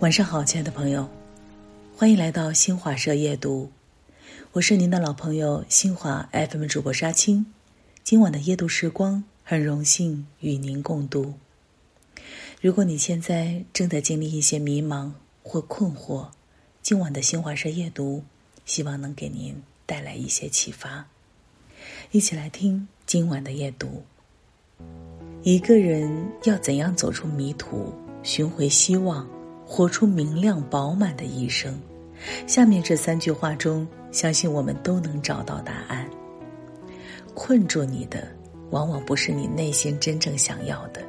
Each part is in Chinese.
晚上好，亲爱的朋友，欢迎来到新华社夜读，我是您的老朋友新华 FM 主播沙青。今晚的夜读时光，很荣幸与您共度。如果你现在正在经历一些迷茫或困惑，今晚的新华社夜读，希望能给您带来一些启发。一起来听今晚的夜读。一个人要怎样走出迷途，寻回希望？活出明亮饱满的一生，下面这三句话中，相信我们都能找到答案。困住你的，往往不是你内心真正想要的。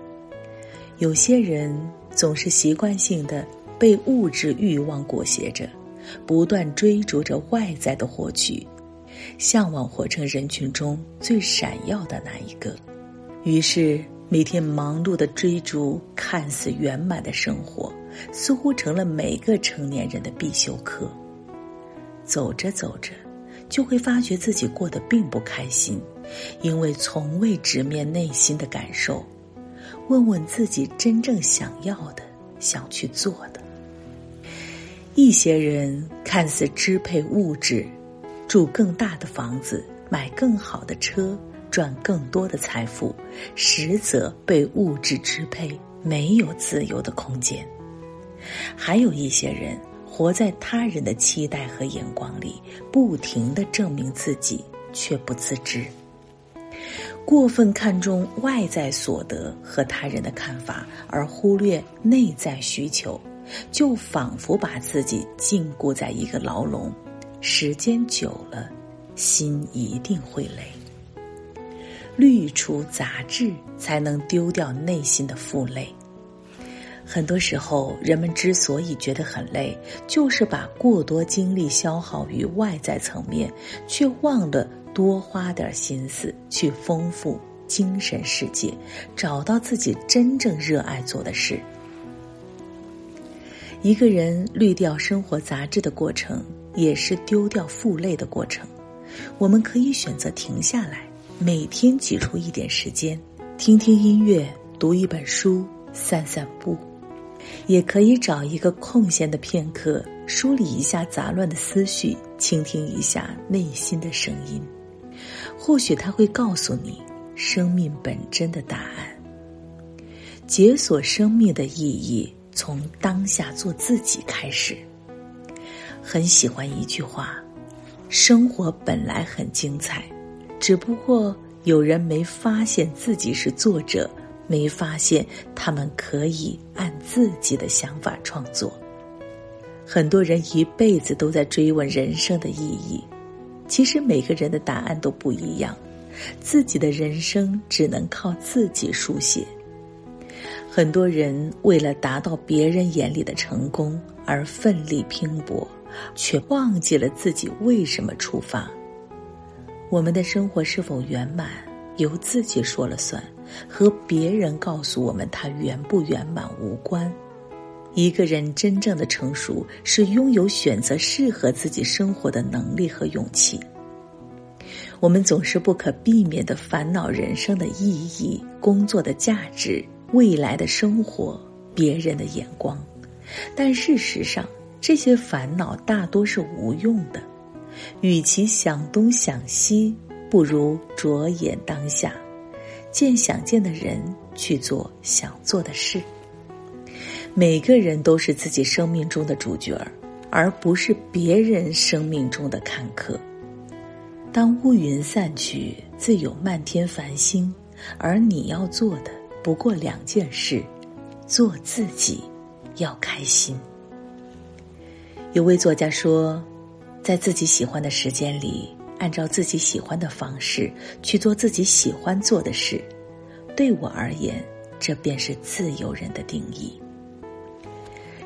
有些人总是习惯性的被物质欲望裹挟着，不断追逐着外在的获取，向往活成人群中最闪耀的那一个，于是每天忙碌的追逐看似圆满的生活。似乎成了每个成年人的必修课。走着走着，就会发觉自己过得并不开心，因为从未直面内心的感受，问问自己真正想要的、想去做的。一些人看似支配物质，住更大的房子，买更好的车，赚更多的财富，实则被物质支配，没有自由的空间。还有一些人活在他人的期待和眼光里，不停的证明自己，却不自知。过分看重外在所得和他人的看法，而忽略内在需求，就仿佛把自己禁锢在一个牢笼，时间久了，心一定会累。滤除杂质，才能丢掉内心的负累。很多时候，人们之所以觉得很累，就是把过多精力消耗于外在层面，却忘了多花点心思去丰富精神世界，找到自己真正热爱做的事。一个人滤掉生活杂质的过程，也是丢掉负累的过程。我们可以选择停下来，每天挤出一点时间，听听音乐，读一本书，散散步。也可以找一个空闲的片刻，梳理一下杂乱的思绪，倾听一下内心的声音。或许他会告诉你生命本真的答案。解锁生命的意义，从当下做自己开始。很喜欢一句话：生活本来很精彩，只不过有人没发现自己是作者。没发现他们可以按自己的想法创作。很多人一辈子都在追问人生的意义，其实每个人的答案都不一样，自己的人生只能靠自己书写。很多人为了达到别人眼里的成功而奋力拼搏，却忘记了自己为什么出发。我们的生活是否圆满，由自己说了算。和别人告诉我们他圆不圆满无关。一个人真正的成熟，是拥有选择适合自己生活的能力和勇气。我们总是不可避免的烦恼人生的意义、工作的价值、未来的生活、别人的眼光，但事实上，这些烦恼大多是无用的。与其想东想西，不如着眼当下。见想见的人，去做想做的事。每个人都是自己生命中的主角儿，而不是别人生命中的看客。当乌云散去，自有漫天繁星。而你要做的不过两件事：做自己，要开心。有位作家说，在自己喜欢的时间里。按照自己喜欢的方式去做自己喜欢做的事，对我而言，这便是自由人的定义。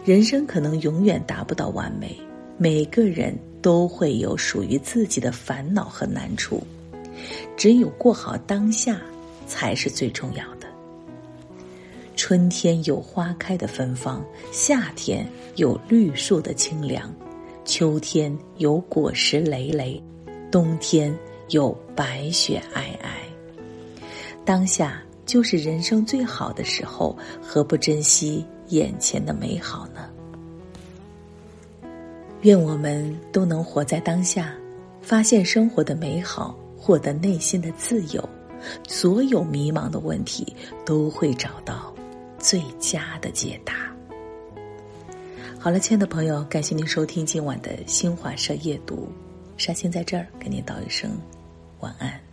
人生可能永远达不到完美，每个人都会有属于自己的烦恼和难处，只有过好当下才是最重要的。春天有花开的芬芳，夏天有绿树的清凉，秋天有果实累累。冬天有白雪皑皑，当下就是人生最好的时候，何不珍惜眼前的美好呢？愿我们都能活在当下，发现生活的美好，获得内心的自由，所有迷茫的问题都会找到最佳的解答。好了，亲爱的朋友，感谢您收听今晚的新华社夜读，沙欣在这儿给您道一声晚安。